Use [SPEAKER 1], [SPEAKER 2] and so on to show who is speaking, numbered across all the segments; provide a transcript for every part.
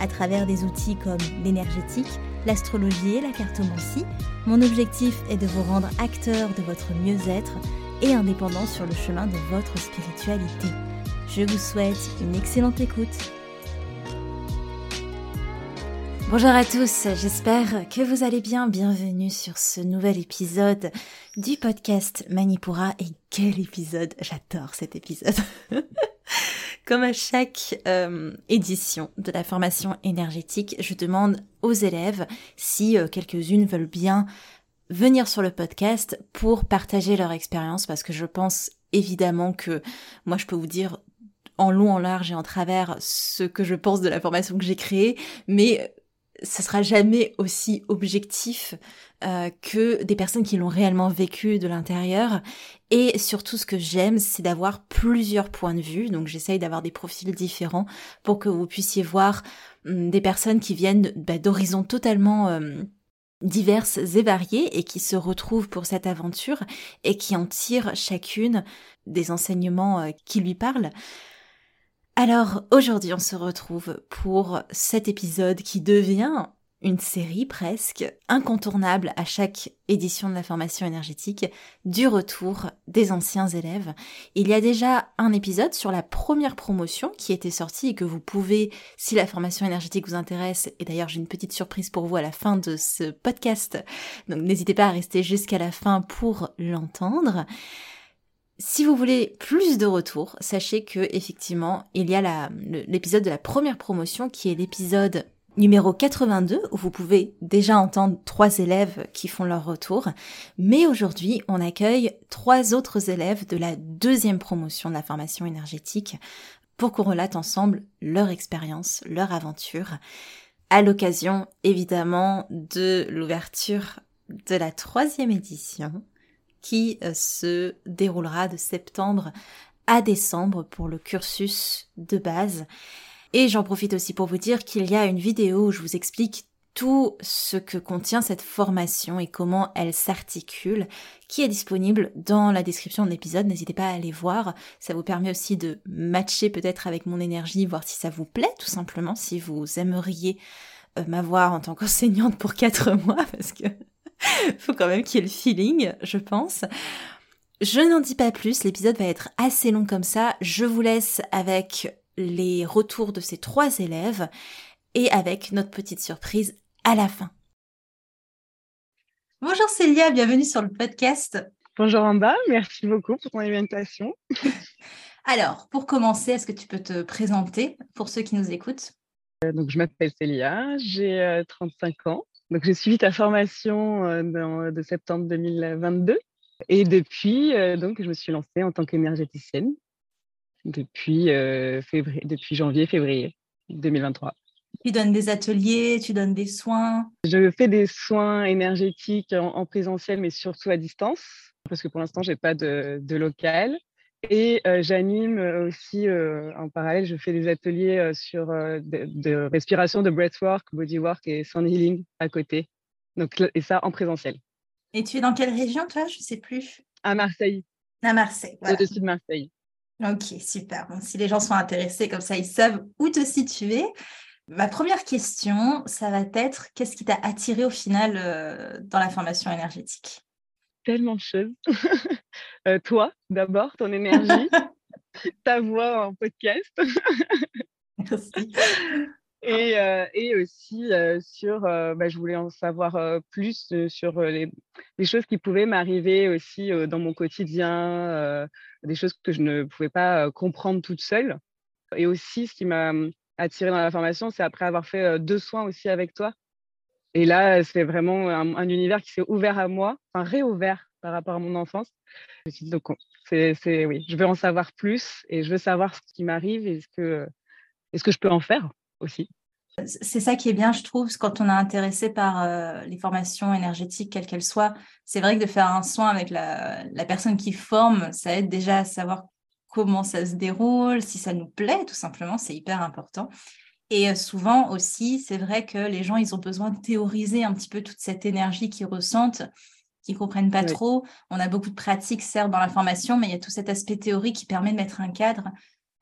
[SPEAKER 1] à travers des outils comme l'énergétique, l'astrologie et la cartomancie. Mon objectif est de vous rendre acteur de votre mieux-être et indépendant sur le chemin de votre spiritualité. Je vous souhaite une excellente écoute. Bonjour à tous, j'espère que vous allez bien. Bienvenue sur ce nouvel épisode du podcast Manipura. Et quel épisode J'adore cet épisode. Comme à chaque euh, édition de la formation énergétique, je demande aux élèves si euh, quelques-unes veulent bien venir sur le podcast pour partager leur expérience parce que je pense évidemment que moi je peux vous dire en long, en large et en travers ce que je pense de la formation que j'ai créée, mais ce sera jamais aussi objectif euh, que des personnes qui l'ont réellement vécu de l'intérieur. Et surtout, ce que j'aime, c'est d'avoir plusieurs points de vue. Donc, j'essaye d'avoir des profils différents pour que vous puissiez voir hum, des personnes qui viennent bah, d'horizons totalement euh, diverses et variées et qui se retrouvent pour cette aventure et qui en tirent chacune des enseignements euh, qui lui parlent. Alors aujourd'hui on se retrouve pour cet épisode qui devient une série presque incontournable à chaque édition de la formation énergétique du retour des anciens élèves. Il y a déjà un épisode sur la première promotion qui était sorti et que vous pouvez, si la formation énergétique vous intéresse, et d'ailleurs j'ai une petite surprise pour vous à la fin de ce podcast, donc n'hésitez pas à rester jusqu'à la fin pour l'entendre. Si vous voulez plus de retours, sachez que effectivement, il y a l'épisode de la première promotion qui est l'épisode numéro 82 où vous pouvez déjà entendre trois élèves qui font leur retour. Mais aujourd'hui, on accueille trois autres élèves de la deuxième promotion de la formation énergétique pour qu'on relate ensemble leur expérience, leur aventure, à l'occasion évidemment de l'ouverture de la troisième édition qui euh, se déroulera de septembre à décembre pour le cursus de base. Et j'en profite aussi pour vous dire qu'il y a une vidéo où je vous explique tout ce que contient cette formation et comment elle s'articule, qui est disponible dans la description de l'épisode. N'hésitez pas à aller voir. Ça vous permet aussi de matcher peut-être avec mon énergie, voir si ça vous plaît, tout simplement, si vous aimeriez euh, m'avoir en tant qu'enseignante pour quatre mois, parce que faut quand même qu'il y ait le feeling, je pense. Je n'en dis pas plus, l'épisode va être assez long comme ça. Je vous laisse avec les retours de ces trois élèves et avec notre petite surprise à la fin. Bonjour Célia, bienvenue sur le podcast.
[SPEAKER 2] Bonjour Amba, merci beaucoup pour ton invitation.
[SPEAKER 1] Alors, pour commencer, est-ce que tu peux te présenter pour ceux qui nous écoutent?
[SPEAKER 2] Euh, Donc, je m'appelle Célia, j'ai 35 euh, ans. Donc, j'ai suivi ta formation euh, de septembre 2022 et depuis, donc, je me suis lancée en tant qu'énergéticienne depuis, février, depuis janvier, février 2023.
[SPEAKER 1] Tu donnes des ateliers, tu donnes des soins?
[SPEAKER 2] Je fais des soins énergétiques en, présentiel, mais surtout à distance, parce que pour l'instant, je n'ai pas de, de, local. Et j'anime aussi en parallèle, je fais des ateliers sur de, respiration, de breathwork, bodywork et sound healing à côté. Donc, et ça en présentiel.
[SPEAKER 1] Et tu es dans quelle région, toi? Je ne sais plus.
[SPEAKER 2] À Marseille.
[SPEAKER 1] À Marseille.
[SPEAKER 2] Au-dessus de Marseille.
[SPEAKER 1] Ok, super. Bon, si les gens sont intéressés, comme ça, ils savent où te situer. Ma première question, ça va être qu'est-ce qui t'a attiré au final euh, dans la formation énergétique?
[SPEAKER 2] Tellement de choses. Euh, toi, d'abord, ton énergie, ta voix en podcast.
[SPEAKER 1] Merci.
[SPEAKER 2] Et, euh, et, aussi sur, bah, je voulais en savoir plus sur les, les, choses qui pouvaient m'arriver aussi dans mon quotidien, des choses que je ne pouvais pas comprendre toute seule. Et aussi, ce qui m'a attirée dans la formation, c'est après avoir fait deux soins aussi avec toi. Et là, c'est vraiment un, univers qui s'est ouvert à moi, enfin réouvert par rapport à mon enfance. Je me suis dit, donc, c'est, oui, je veux en savoir plus et je veux savoir ce qui m'arrive et ce que, est-ce que je peux en faire aussi.
[SPEAKER 1] C'est ça qui est bien, je trouve, quand on est intéressé par euh, les formations énergétiques, quelles qu'elles soient. C'est vrai que de faire un soin avec la, personne qui forme, ça aide déjà à savoir comment ça se déroule, si ça nous plaît, tout simplement, c'est hyper important. Et euh, souvent aussi, c'est vrai que les gens, ils ont besoin de théoriser un petit peu toute cette énergie qu'ils ressentent, qu'ils comprennent pas trop. On a beaucoup de pratiques, certes, dans la formation, mais il y a tout cet aspect théorique qui permet de mettre un cadre.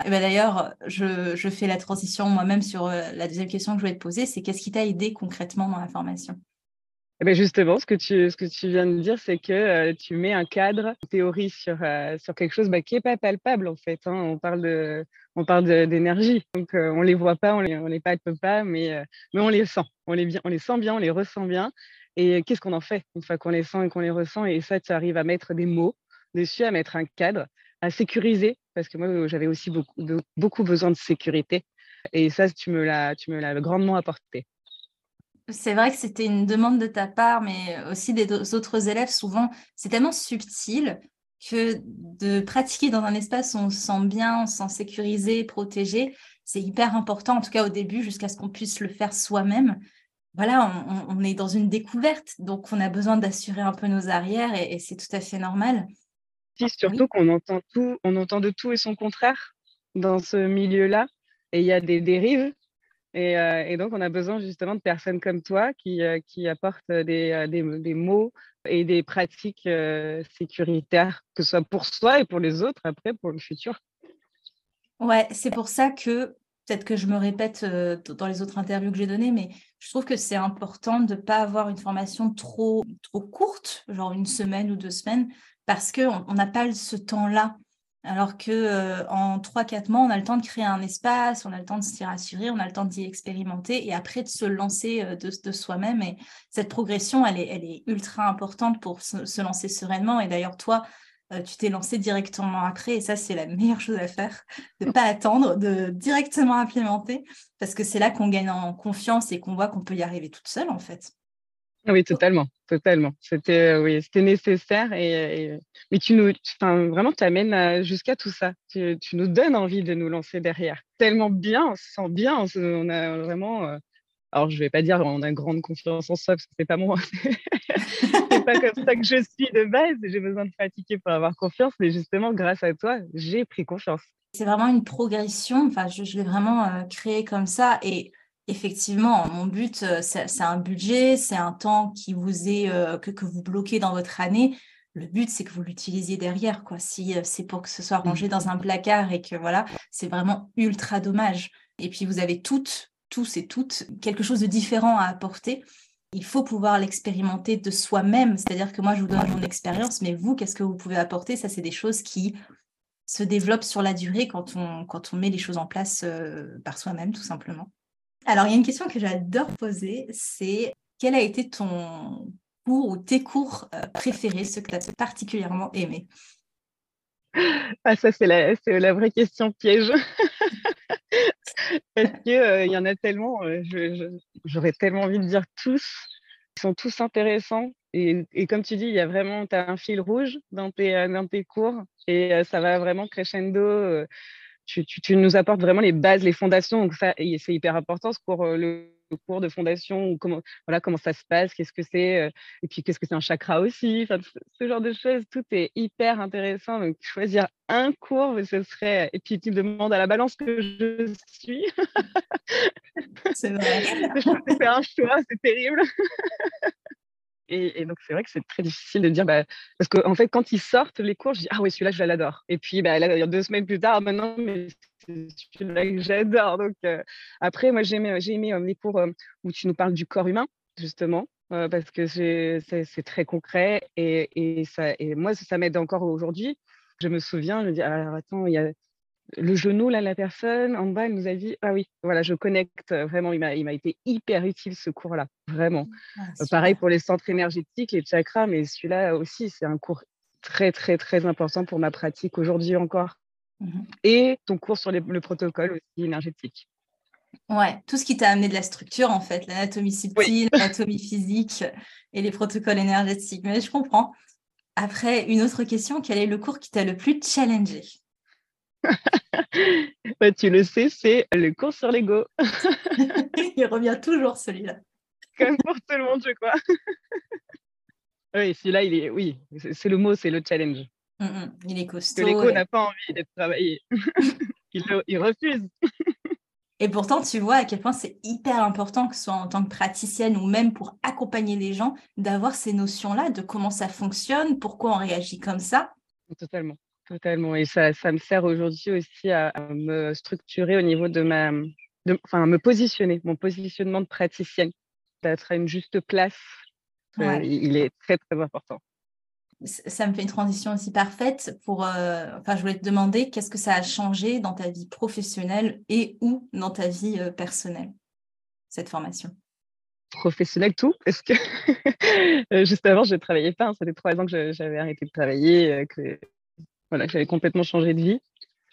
[SPEAKER 1] Ben, d'ailleurs, je, fais la transition moi-même sur euh, la deuxième question que je voulais te poser, c'est qu'est-ce qui t'a aidé concrètement dans la formation?
[SPEAKER 2] Eh ben justement, ce que tu, ce que tu viens de dire, c'est que euh, tu mets un cadre, une théorie sur, euh, sur quelque chose bah, qui n'est pas palpable en fait. Hein. On parle d'énergie, donc on les voit pas, on les, on les palpe pas, mais, mais on les sent. On les, bien, on les sent bien, on les ressent bien. Et qu'est-ce qu'on en fait une fois qu'on les sent et qu'on les ressent? Et ça, tu arrives à mettre des mots dessus, à mettre un cadre à sécuriser, parce que moi, j'avais aussi beaucoup, beaucoup besoin de sécurité. Et ça, tu me l'as grandement apporté.
[SPEAKER 1] C'est vrai que c'était une demande de ta part, mais aussi des autres élèves. Souvent, c'est tellement subtil que de pratiquer dans un espace où on se sent bien, on se sent sécurisé, protégé, c'est hyper important, en tout cas au début, jusqu'à ce qu'on puisse le faire soi-même. Voilà, on, est dans une découverte, donc on a besoin d'assurer un peu nos arrières et c'est tout à fait normal
[SPEAKER 2] surtout qu'on entend tout, on entend de tout et son contraire dans ce milieu-là. Et il y a des dérives. Et, euh, donc, on a besoin justement de personnes comme toi qui, euh, apportent des, euh, des, mots et des pratiques sécuritaires, que ce soit pour soi et pour les autres, après, pour le futur.
[SPEAKER 1] Ouais, c'est pour ça que, peut-être que je me répète dans les autres interviews que j'ai données, mais je trouve que c'est important de ne pas avoir une formation trop courte, genre une semaine ou deux semaines, parce qu'on n'a pas ce temps-là. Alors que euh, en 3-4 mois, on a le temps de créer un espace, on a le temps de s'y rassurer, on a le temps d'y expérimenter et après de se lancer euh, de, soi-même. Et cette progression, elle est, ultra importante pour se, lancer sereinement. Et d'ailleurs, toi, euh, tu t'es lancé directement après et ça, c'est la meilleure chose à faire, de ne pas attendre, de directement implémenter parce que c'est là qu'on gagne en confiance et qu'on voit qu'on peut y arriver toute seule en fait.
[SPEAKER 2] Oui, totalement, totalement. C'était euh, oui, c'était nécessaire et, mais tu nous, enfin vraiment, tu amènes jusqu'à tout ça. Tu, nous donnes envie de nous lancer derrière. Tellement bien, on se sent bien, on, a vraiment. Euh, alors je vais pas dire on a grande confiance en soi parce que c'est pas moi. c'est pas comme ça que je suis de base. J'ai besoin de pratiquer pour avoir confiance, mais justement grâce à toi, j'ai pris confiance.
[SPEAKER 1] C'est vraiment une progression. Enfin, je, je l'ai vraiment euh, créé comme ça et Effectivement, mon but, euh, c'est un budget, c'est un temps qui vous est, euh, que, que, vous bloquez dans votre année. Le but, c'est que vous l'utilisiez derrière. Quoi. Si euh, c'est pour que ce soit rangé dans un placard et que voilà, c'est vraiment ultra dommage. Et puis, vous avez toutes, tous et toutes, quelque chose de différent à apporter. Il faut pouvoir l'expérimenter de soi-même. C'est-à-dire que moi, je vous donne mon expérience, mais vous, qu'est-ce que vous pouvez apporter? Ça, c'est des choses qui se développent sur la durée quand on, quand on met les choses en place par soi-même, tout simplement. Alors, il y a une question que j'adore poser, c'est quel a été ton cours ou tes cours euh, préférés, ceux que tu as particulièrement aimés?
[SPEAKER 2] Ah, ça, c'est la, vraie question piège. Parce qu'il euh, y en a tellement, euh, j'aurais tellement envie de dire tous. Ils sont tous intéressants. Et, comme tu dis, il y a vraiment, tu as un fil rouge dans tes cours et ça va vraiment crescendo tu, nous apportes vraiment les bases, les fondations. Donc, ça, c'est hyper important, ce cours, euh, le, cours de fondation, comment, voilà, comment ça se passe, qu'est-ce que c'est, euh, et puis qu'est-ce que c'est un chakra aussi. ce genre de choses, tout est hyper intéressant. Donc, choisir un cours, ce serait. Et puis, tu me demandes à la balance que je suis.
[SPEAKER 1] C'est vrai.
[SPEAKER 2] c'est un choix, c'est terrible. Et, donc, c'est vrai que c'est très difficile de dire, bah, parce qu'en en fait, quand ils sortent les cours, je dis, ah oui, celui-là, je l'adore. Et puis, bah, deux semaines plus tard, maintenant, mais c'est celui-là que j'adore. Donc, euh, après, moi, j'ai aimé, j'ai aimé euh, les cours euh, où tu nous parles du corps humain, justement, parce que c'est très concret. Et, et, ça, et moi, ça, ça m'aide encore aujourd'hui. Je me souviens, je dis, alors attends, il y a le genou, là, la personne, en bas, elle nous a dit Ah oui, voilà, je connecte vraiment. Il m'a été hyper utile ce cours-là, vraiment. Ah, euh, pareil pour les centres énergétiques, les chakras, mais celui-là aussi, c'est un cours très, très, très important pour ma pratique aujourd'hui encore. Mmh Et ton cours sur le protocole aussi énergétique.
[SPEAKER 1] Ouais, tout ce qui t'a amené de la structure, en fait, l'anatomie subtile, l'anatomie physique et les protocoles énergétiques. Mais je comprends. Après, une autre question, quel est le cours qui t'a le plus challengé?
[SPEAKER 2] bah, Tu le sais, c'est le cours sur l'ego.
[SPEAKER 1] Il revient toujours celui-là.
[SPEAKER 2] Comme pour tout le monde, je crois. oui, celui-là, il est, oui, c'est le mot, c'est le challenge.
[SPEAKER 1] Mm, mm. il est costaud.
[SPEAKER 2] L'ego n'a pas envie d'être travaillé. il, il refuse.
[SPEAKER 1] Et pourtant, tu vois à quel point c'est hyper important, que ce soit en tant que praticienne ou même pour accompagner les gens, d'avoir ces notions-là de comment ça fonctionne, pourquoi on réagit comme ça.
[SPEAKER 2] Totalement, totalement. Et ça, ça me sert aujourd'hui aussi à, me structurer au niveau de ma, enfin, me positionner, mon positionnement de praticienne, d'être à une juste place. Euh, il est très, très important
[SPEAKER 1] ça me fait une transition aussi parfaite pour. Euh, enfin, je voulais te demander qu'est-ce que ça a changé dans ta vie professionnelle et ou dans ta vie euh, personnelle, cette formation?
[SPEAKER 2] Professionnelle, tout, parce que juste avant, je ne travaillais pas. Hein. ça fait trois ans que j'avais arrêté de travailler, que, voilà, j'avais complètement changé de vie.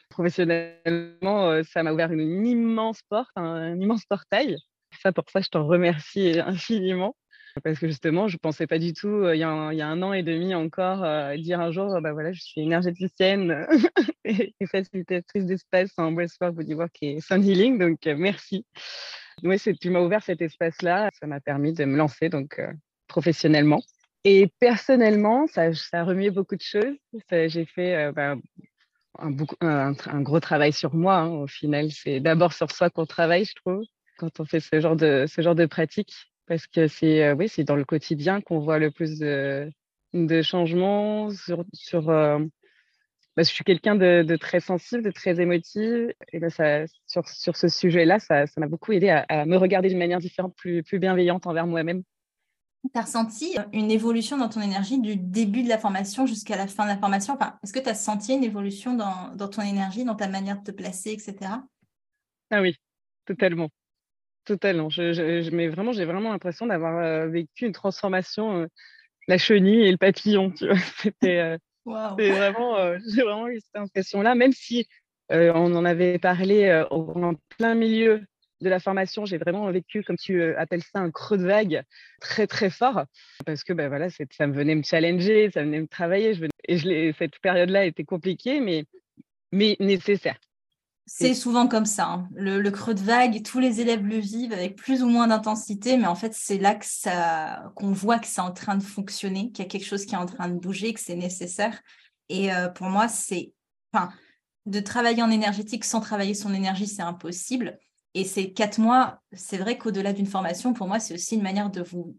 [SPEAKER 2] Professionnellement, ça m'a ouvert une, immense porte, un immense portail. Ça, pour ça, je t'en remercie infiniment. Parce que justement, je ne pensais pas du tout, il y, a un, an et demi encore, dire un jour, bah voilà, je suis énergéticienne et, facilitatrice d'espace en breathwork, bodywork et sound healing. Donc, merci. Oui, tu m'as ouvert cet espace-là. Ça m'a permis de me lancer donc professionnellement. Et personnellement, ça, ça a remué beaucoup de choses. J'ai fait bah, un, un, gros travail sur moi. Hein, au final, c'est d'abord sur soi qu'on travaille, je trouve, quand on fait ce genre de, pratique parce que c'est euh, c'est dans le quotidien qu'on voit le plus de, changements sur, euh, bah, je suis quelqu'un de, très sensible, de très émotive. Et ben sur, ce sujet-là, ça, m'a beaucoup aidé à, me regarder d'une manière différente, plus bienveillante envers moi-même.
[SPEAKER 1] Tu as ressenti une évolution dans ton énergie du début de la formation jusqu'à la fin de la formation? Enfin, Est-ce que tu as senti une évolution dans, dans, ton énergie, dans ta manière de te placer, etc.
[SPEAKER 2] Ah oui, totalement. Totalement. Je, je, mais vraiment, j'ai vraiment l'impression d'avoir euh, vécu une transformation, euh, la chenille et le papillon. C'était euh, vraiment, j'ai vraiment eu cette impression-là, même si on en avait parlé en plein milieu de la formation, j'ai vraiment vécu, comme tu appelles ça, un creux de vague très très fort, parce que ben voilà, ça me venait me challenger, ça venait me travailler, et je cette période-là était compliquée, mais mais nécessaire.
[SPEAKER 1] C'est souvent comme ça. Hein. Le, creux de vague, tous les élèves le vivent avec plus ou moins d'intensité, mais en fait, c'est là ça, qu'on voit que c'est en train de fonctionner, qu'il y a quelque chose qui est en train de bouger, que c'est nécessaire. Et euh, pour moi, c'est, enfin, de travailler en énergétique sans travailler son énergie, c'est impossible. Et ces quatre mois, c'est vrai qu'au-delà d'une formation, pour moi, c'est aussi une manière de vous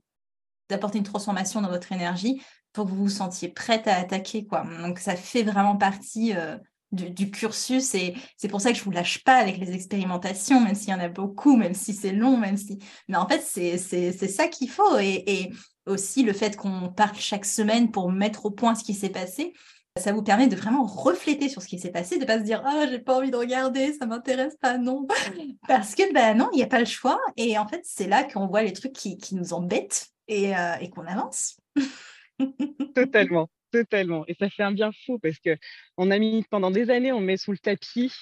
[SPEAKER 1] d'apporter une transformation dans votre énergie pour que vous vous sentiez prête à attaquer, quoi. Donc, ça fait vraiment partie. Euh, du, cursus et c'est pour ça que je vous lâche pas avec les expérimentations, même s'il y en a beaucoup, même si c'est long, même si... Mais en fait, c'est ça qu'il faut et, aussi le fait qu'on parle chaque semaine pour mettre au point ce qui s'est passé, ça vous permet de vraiment refléter sur ce qui s'est passé, de pas se dire ah j'ai pas envie de regarder, ça m'intéresse pas non, parce que ben non il n'y a pas le choix et en fait c'est là qu'on voit les trucs qui, nous embêtent et, euh, et qu'on avance.
[SPEAKER 2] Totalement. Totalement. Et ça fait un bien fou parce que on a mis pendant des années, on met sous le tapis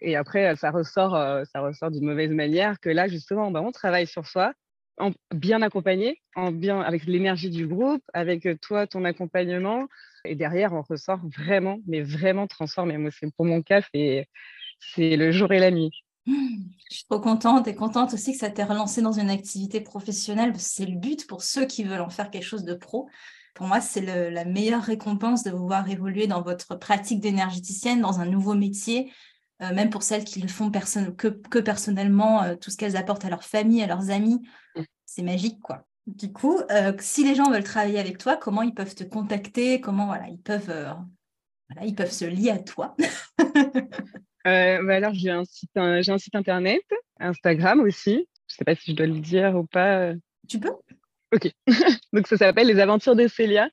[SPEAKER 2] et après ça ressort, euh, ça ressort d'une mauvaise manière. Que là justement, bah, on travaille sur soi, en bien accompagné, avec l'énergie du groupe, avec euh, toi ton accompagnement et derrière on ressort vraiment, mais vraiment transformé. Pour mon cas c'est le jour et la nuit.
[SPEAKER 1] Je suis trop contente et contente aussi que ça t'ait relancé dans une activité professionnelle. C'est le but pour ceux qui veulent en faire quelque chose de pro. Pour moi, c'est la meilleure récompense de vous voir évoluer dans votre pratique d'énergéticienne, dans un nouveau métier, euh, même pour celles qui le font que, personnellement, euh, tout ce qu'elles apportent à leur famille, à leurs amis. Mm. C'est magique, quoi. Du coup, euh, si les gens veulent travailler avec toi, comment ils peuvent te contacter? Comment voilà, ils peuvent, ils peuvent se lier à toi?
[SPEAKER 2] Bah alors, j'ai un, site, j'ai un site internet, Instagram aussi. Je ne sais pas si je dois le dire ou pas.
[SPEAKER 1] Tu peux?
[SPEAKER 2] Ok. Donc ça s'appelle Les Aventures de Célia.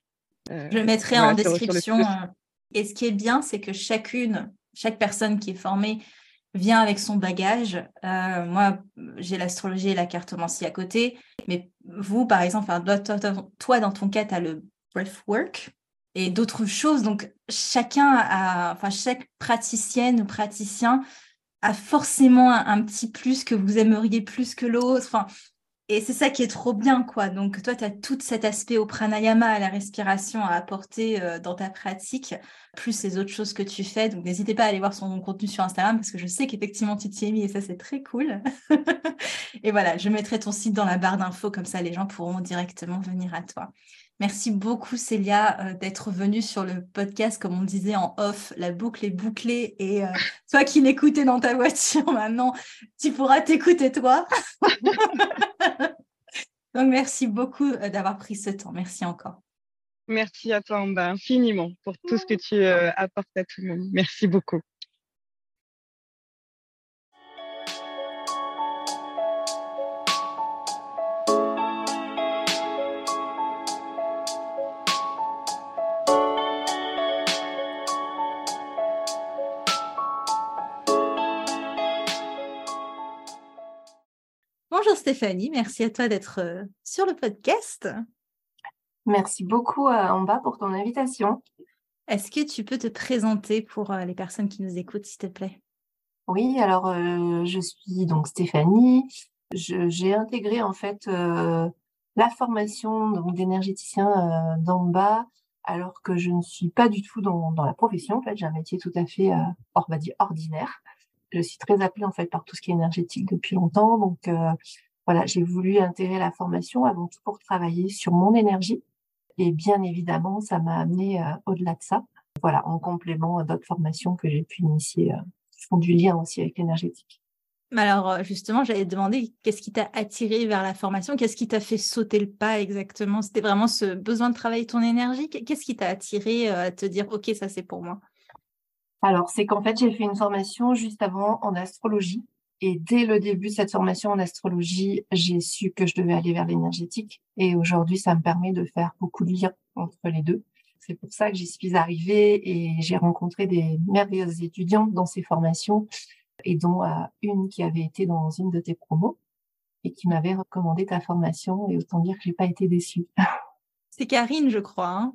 [SPEAKER 1] Je le mettrai en description. Et ce qui est bien, c'est que chacune, chaque personne qui est formée vient avec son bagage. Euh, moi, j'ai l'astrologie et la cartomancie à côté. Mais vous, par exemple, toi, dans ton cas, tu as le breathwork et d'autres choses. Donc, chacun a, enfin, chaque praticienne ou praticien a forcément un, petit plus que vous aimeriez plus que l'autre. Et c'est ça qui est trop bien, quoi. Donc, toi, tu as tout cet aspect au pranayama, à la respiration à apporter euh, dans ta pratique, plus les autres choses que tu fais. Donc, n'hésitez pas à aller voir son contenu sur Instagram parce que je sais qu'effectivement, tu t'y es mis et ça, c'est très cool. et voilà, je mettrai ton site dans la barre d'infos, comme ça, les gens pourront directement venir à toi. Merci beaucoup, Célia, euh, d'être venue sur le podcast, comme on disait en off, la boucle est bouclée. Et euh, toi qui l'écoutais dans ta voiture maintenant, tu pourras t'écouter toi. Donc, merci beaucoup euh, d'avoir pris ce temps. Merci encore.
[SPEAKER 2] Merci à toi, Amba, infiniment pour tout ce que tu apportes à tout le monde. Merci beaucoup.
[SPEAKER 1] Bonjour Stéphanie, merci à toi d'être euh, sur le podcast.
[SPEAKER 3] Merci beaucoup à Amba pour ton invitation.
[SPEAKER 1] Est-ce que tu peux te présenter pour euh, les personnes qui nous écoutent, s'il te plaît?
[SPEAKER 3] Oui, alors euh, je suis donc Stéphanie. J'ai intégré en fait la formation d'énergéticien d'Amba alors que je ne suis pas du tout dans, la profession. En fait, j'ai un métier tout à fait on va dire ordinaire je suis très appelée en fait par tout ce qui est énergétique depuis longtemps. Donc euh, voilà, j'ai voulu intégrer la formation avant tout pour travailler sur mon énergie. Et bien évidemment, ça m'a amené euh, au-delà de ça. Voilà, en complément d'autres formations que j'ai pu initier, euh, qui font du lien aussi avec l'énergétique.
[SPEAKER 1] Alors justement, j'allais te demander qu'est-ce qui t'a attiré vers la formation? Qu'est-ce qui t'a fait sauter le pas exactement? C'était vraiment ce besoin de travailler ton énergie? Qu'est-ce qui t'a attiré à te dire OK, ça c'est pour moi?
[SPEAKER 3] Alors, c'est qu'en fait, j'ai fait une formation juste avant en astrologie. Et dès le début de cette formation en astrologie, j'ai su que je devais aller vers l'énergétique. Et aujourd'hui, ça me permet de faire beaucoup de liens entre les deux. C'est pour ça que j'y suis arrivée et j'ai rencontré des merveilleuses étudiantes dans ces formations et dont euh, une qui avait été dans une de tes promos et qui m'avait recommandé ta formation. Et autant dire que j'ai pas été déçue.
[SPEAKER 1] C'est Karine, je crois. Hein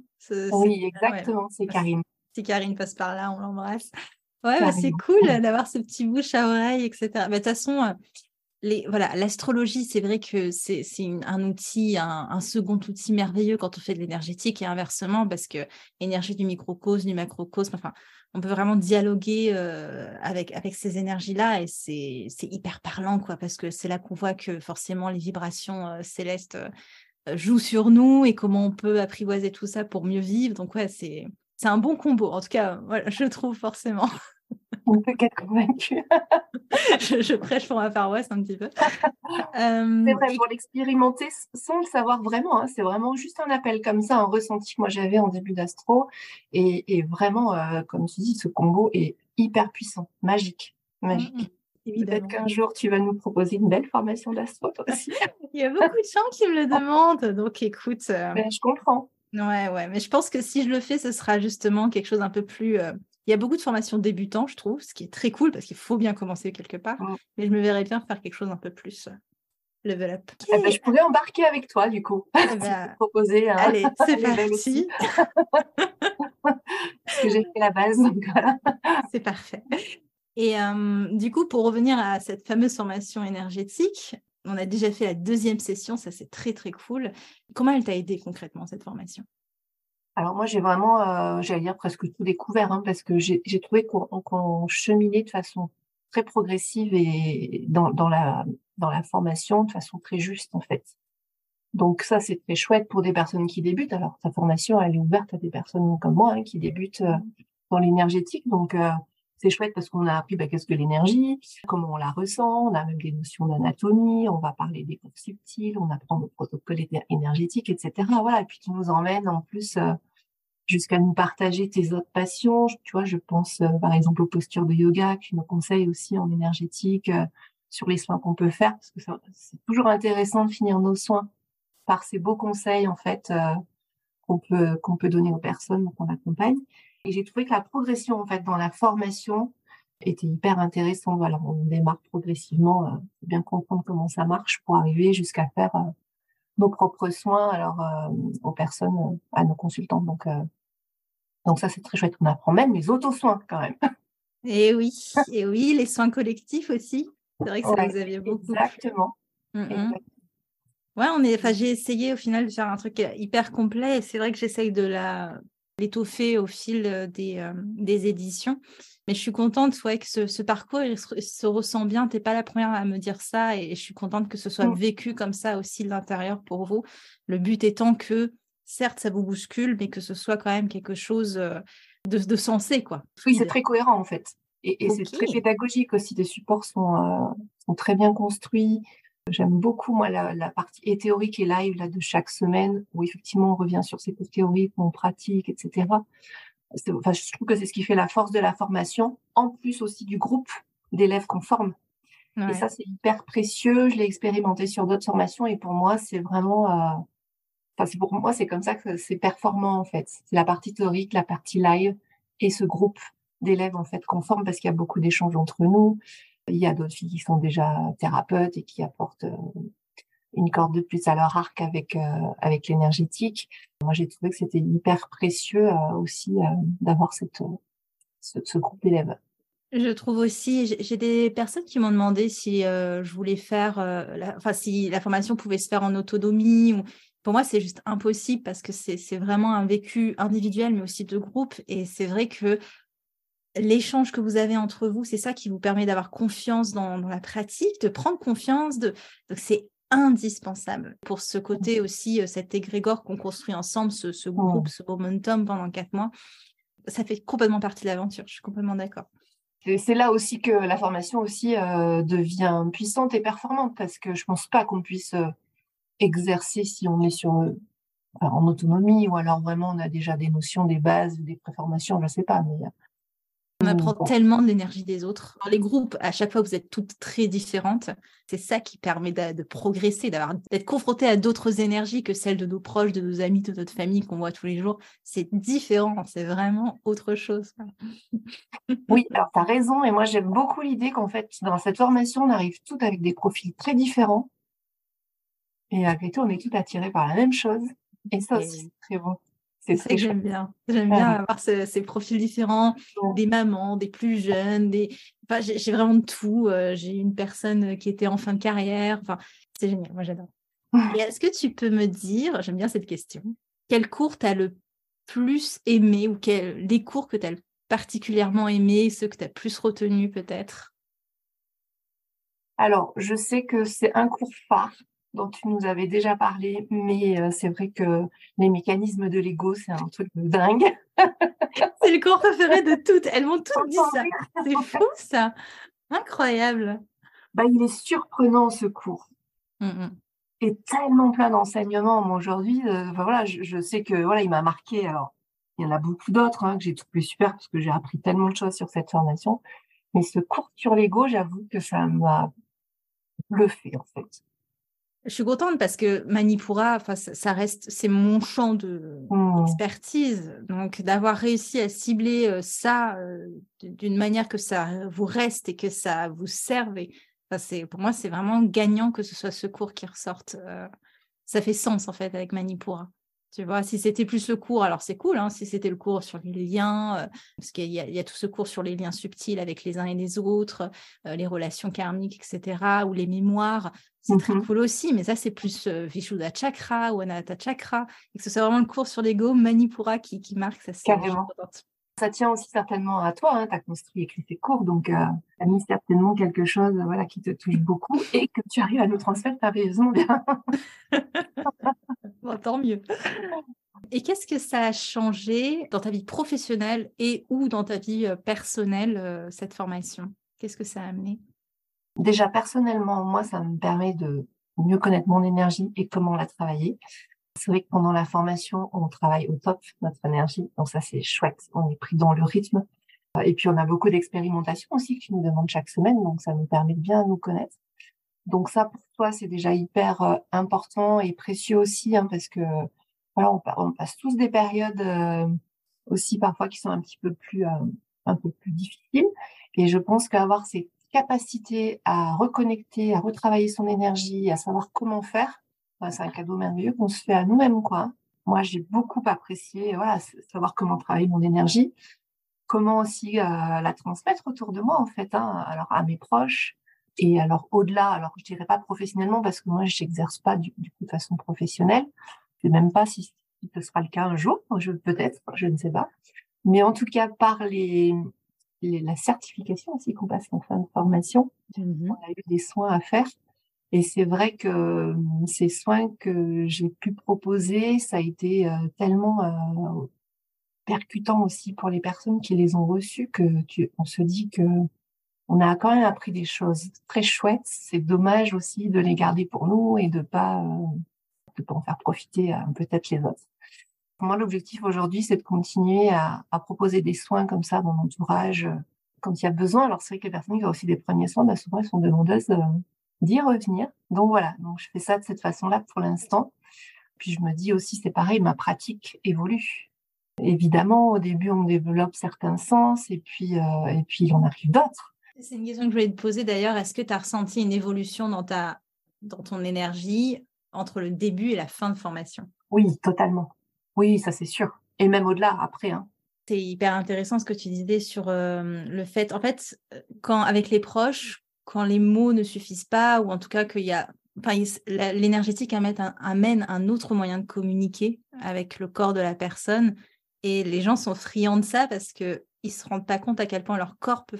[SPEAKER 3] oui, exactement, c'est Karine
[SPEAKER 1] si Karine passe par là, on l'embrasse. Ouais, bah, c'est cool d'avoir ce petit bouche à oreille, etc. Bah, de toute façon, euh, les, voilà, l'astrologie, c'est vrai que c'est un outil, un, second outil merveilleux quand on fait de l'énergétique et inversement, parce que l'énergie du microcosme, du macrocosme, enfin, on peut vraiment dialoguer euh, avec, avec ces énergies-là et c'est hyper parlant, quoi, parce que c'est là qu'on voit que forcément les vibrations euh, célestes jouent sur nous et comment on peut apprivoiser tout ça pour mieux vivre. Donc, ouais, c'est c'est un bon combo. En tout cas, voilà, je trouve forcément.
[SPEAKER 3] On peut qu'être convaincu.
[SPEAKER 1] je, prêche pour ma paroisse un petit peu.
[SPEAKER 3] Euh, c'est vrai, pour l'expérimenter sans le savoir vraiment. Hein, c'est vraiment juste un appel comme ça, un ressenti que moi j'avais en début d'astro. Et, vraiment, euh, comme tu dis, ce combo est hyper puissant, magique. Magique. Mmh, Peut-être qu'un jour, tu vas nous proposer une belle formation d'astro, toi aussi.
[SPEAKER 1] Il y a beaucoup de gens qui me le demandent. Donc, écoute. Euh,
[SPEAKER 3] ben, je comprends.
[SPEAKER 1] Ouais, ouais, mais je pense que si je le fais, ce sera justement quelque chose un peu plus. Euh, il y a beaucoup de formations débutants, je trouve, ce qui est très cool parce qu'il faut bien commencer quelque part. Mais je me verrais bien faire quelque chose un peu plus euh, level up.
[SPEAKER 3] Eh ben, je pourrais embarquer avec toi, du coup. Eh ben, proposer.
[SPEAKER 1] Allez, c'est parti.
[SPEAKER 3] parce que j'ai fait la base, donc voilà.
[SPEAKER 1] C'est parfait. Et euh, du coup, pour revenir à cette fameuse formation énergétique, on a déjà fait la deuxième session, ça c'est très très cool. Comment elle t'a aidé concrètement cette formation?
[SPEAKER 3] Alors moi j'ai vraiment, euh, j'allais dire presque tout découvert, hein, parce que j'ai trouvé qu'on cheminait de façon très progressive et dans, la, dans la formation de façon très juste en fait. Donc ça c'est très chouette pour des personnes qui débutent. Alors ta formation elle est ouverte à des personnes comme moi hein, qui débutent euh, dans l'énergétique, donc euh, c'est chouette parce qu'on a appris bah, qu'est-ce que l'énergie, comment on la ressent, on a même des notions d'anatomie, on va parler des corps subtils, on apprend le protocole énergétique, etc. Voilà, et puis tu nous emmènes en plus euh, jusqu'à nous partager tes autres passions. Tu vois, je pense euh, par exemple aux postures de yoga, tu nous conseilles aussi en énergétique euh, sur les soins qu'on peut faire, parce que c'est toujours intéressant de finir nos soins par ces beaux conseils en fait qu'on peut qu'on peut donner aux personnes qu'on accompagne. Et j'ai trouvé que la progression en fait dans la formation était hyper intéressante. On démarre progressivement, euh, bien comprendre comment ça marche pour arriver jusqu'à faire euh, nos propres soins alors euh, aux personnes, à nos consultants. Donc donc ça c'est très chouette. On apprend même les auto-soins quand même.
[SPEAKER 1] Et oui, et oui, les soins collectifs aussi. C'est vrai que ça vous avez beaucoup.
[SPEAKER 3] Exactement.
[SPEAKER 1] Ouais, on est, enfin, j'ai essayé au final de faire un truc hyper complet et c'est vrai que j'essaye de la, l'étoffer au fil des, des éditions. Mais je suis contente ouais, que ce, parcours il se, ressent bien. Tu n'es pas la première à me dire ça et, je suis contente que ce soit vécu comme ça aussi de l'intérieur pour vous. Le but étant que, certes, ça vous bouscule, mais que ce soit quand même quelque chose de, sensé. Quoi.
[SPEAKER 3] Oui, c'est très cohérent en fait. Et, c'est très pédagogique aussi. Les supports sont, sont très bien construits. J'aime beaucoup, moi, la, partie théorique et live là, de chaque semaine, où effectivement on revient sur ces cours théoriques, on pratique, etc. Enfin, je trouve que c'est ce qui fait la force de la formation, en plus aussi du groupe d'élèves qu'on forme. Et ça, c'est hyper précieux. Je l'ai expérimenté sur d'autres formations et pour moi, c'est vraiment. Euh... Enfin, c'est pour moi, c'est comme ça que c'est performant en fait. C'est la partie théorique, la partie live et ce groupe d'élèves en fait qu'on forme parce qu'il y a beaucoup d'échanges entre nous. Il y a d'autres filles qui sont déjà thérapeutes et qui apportent euh, une corde de plus à leur arc avec euh, avec l'énergétique. Moi, j'ai trouvé que c'était hyper précieux euh, aussi d'avoir cette ce, groupe d'élèves.
[SPEAKER 1] Je trouve aussi, j'ai des personnes qui m'ont demandé si je voulais faire, enfin si la formation pouvait se faire en autonomie. Ou... Pour moi, c'est juste impossible parce que c'est vraiment un vécu individuel, mais aussi de groupe. Et c'est vrai que l'échange que vous avez entre vous, c'est ça qui vous permet d'avoir confiance dans, la pratique, de prendre confiance. De... Donc, c'est indispensable pour ce côté aussi, euh, cet égrégore qu'on construit ensemble, ce, groupe, ce momentum pendant quatre mois. Ça fait complètement partie de l'aventure, je suis complètement d'accord.
[SPEAKER 3] C'est là aussi que la formation aussi euh, devient puissante et performante parce que je ne pense pas qu'on puisse euh, exercer si on est sur en autonomie ou alors vraiment on a déjà des notions, des bases, des préformations, je ne sais pas, mais
[SPEAKER 1] on apprend tellement de l'énergie des autres. Dans les groupes, à chaque fois, vous êtes toutes très différentes. C'est ça qui permet de, progresser, d'être confronté à d'autres énergies que celles de nos proches, de nos amis, de notre famille qu'on voit tous les jours. C'est différent, c'est vraiment autre chose.
[SPEAKER 3] oui, alors tu as raison. Et moi, j'aime beaucoup l'idée qu'en fait, dans cette formation, on arrive toutes avec des profils très différents. Et à tout, on est toutes attirées par la même chose. Et ça aussi, c'est très beau.
[SPEAKER 1] C'est ça que j'aime bien. J'aime bien avoir ces profils différents, des mamans, des plus jeunes, des. Enfin, j'ai vraiment de tout. Euh, j'ai une personne qui était en fin de carrière. Enfin, c'est génial. Moi, j'adore. Et est-ce que tu peux me dire, j'aime bien cette question, quel cours tu as le plus aimé ou quel, les cours que tu as particulièrement aimé, ceux que tu as plus retenus peut-être?
[SPEAKER 3] Alors, je sais que c'est un cours phare dont tu nous avais déjà parlé, mais euh, c'est vrai que les mécanismes de l'ego, c'est un truc de dingue.
[SPEAKER 1] c'est le cours préféré de toutes. Elles m'ont toutes dit ça. C'est fou ça. Incroyable.
[SPEAKER 3] Bah, il est surprenant ce cours. Mmh Et tellement plein d'enseignements. aujourd'hui, euh, voilà, je, sais que voilà, il m'a marqué. Alors, il y en a beaucoup d'autres hein, que j'ai trouvé super parce que j'ai appris tellement de choses sur cette formation. Mais ce cours sur l'ego, j'avoue que ça m'a bluffé en fait.
[SPEAKER 1] Je suis contente parce que Manipura, ça reste, c'est mon champ mmh. d'expertise. Donc, d'avoir réussi à cibler euh, ça euh, d'une manière que ça vous reste et que ça vous serve, et, c'est, pour moi, c'est vraiment gagnant que ce soit ce cours qui ressorte. Euh, ça fait sens, en fait, avec Manipura. Tu vois, si c'était plus le cours, alors c'est cool, hein, si c'était le cours sur les liens, parce qu'il y, a tout ce cours sur les liens subtils avec les uns et les autres, les relations karmiques, etc., ou les mémoires, c'est très mmh cool aussi, mais ça, c'est plus Vishuddha Chakra ou Anahata Chakra, et que ce soit vraiment le cours sur l'ego, Manipura qui, qui marque, ça c'est
[SPEAKER 3] Ça tient aussi certainement à toi, hein, tu as construit et écrit tes cours, donc euh, tu as mis certainement quelque chose voilà, qui te touche beaucoup et que tu arrives à nous transmettre merveilleusement bien.
[SPEAKER 1] bon, tant mieux. Et qu'est-ce que ça a changé dans ta vie professionnelle et ou dans ta vie personnelle, cette formation? Qu'est-ce que ça a amené?
[SPEAKER 3] Déjà, personnellement, moi, ça me permet de mieux connaître mon énergie et comment la travailler. C'est vrai que pendant la formation, on travaille au top notre énergie. Donc ça, c'est chouette. On est pris dans le rythme. Et puis, on a beaucoup d'expérimentation aussi tu nous demandes chaque semaine. Donc, ça nous permet de bien nous connaître. Donc ça, pour toi, c'est déjà hyper euh, important et précieux aussi, hein, parce que voilà, on, passe tous des périodes euh, aussi parfois qui sont un petit peu plus, euh, un peu plus difficiles. Et je pense qu'avoir ces capacité à reconnecter, à retravailler son énergie, à savoir comment faire, c'est un cadeau merveilleux qu'on se fait à nous-mêmes, quoi. Moi, j'ai beaucoup apprécié, voilà, savoir comment travailler mon énergie, comment aussi euh, la transmettre autour de moi, en fait, hein, alors à mes proches, Et alors au-delà, alors je dirais pas professionnellement parce que moi je n'exerce pas du, du, de façon professionnelle. Je sais même pas si, ce sera le cas un jour, je peut-être, je ne sais pas. Mais en tout cas par les, la certification aussi qu'on passe en fin de formation, mmh on a eu des soins à faire. Et c'est vrai que ces soins que j'ai pu proposer, ça a été tellement euh, percutant aussi pour les personnes qui les ont reçus que tu, on se dit que on a quand même appris des choses très chouettes. C'est dommage aussi de les garder pour nous et de pas euh, de pas en faire profiter euh, peut-être les autres. Pour moi, l'objectif aujourd'hui, c'est de continuer à, à, proposer des soins comme ça dans l'entourage euh, quand il y a besoin. Alors c'est vrai que les personnes qui ont aussi des premiers soins, bah, souvent elles sont demandeuses d'y revenir. Donc voilà, donc je fais ça de cette façon-là pour l'instant. Puis je me dis aussi, c'est pareil, ma pratique évolue. Évidemment, au début, on développe certains sens et puis, euh, et puis il en arrive d'autres.
[SPEAKER 1] C'est une question que je voulais te poser d'ailleurs. Est-ce que tu as ressenti une évolution dans, ta, dans ton énergie entre le début et la fin de formation?
[SPEAKER 3] Oui, totalement. Oui, ça c'est sûr. Et même au-delà, après. Hein.
[SPEAKER 1] C'est hyper intéressant ce que tu disais sur euh, le fait, en fait, quand avec les proches, quand les mots ne suffisent pas, ou en tout cas qu'il y a Enfin, l'énergétique amène un autre moyen de communiquer avec le corps de la personne et les gens sont friands de ça parce qu'ils ne se rendent pas compte à quel point leur corps peut,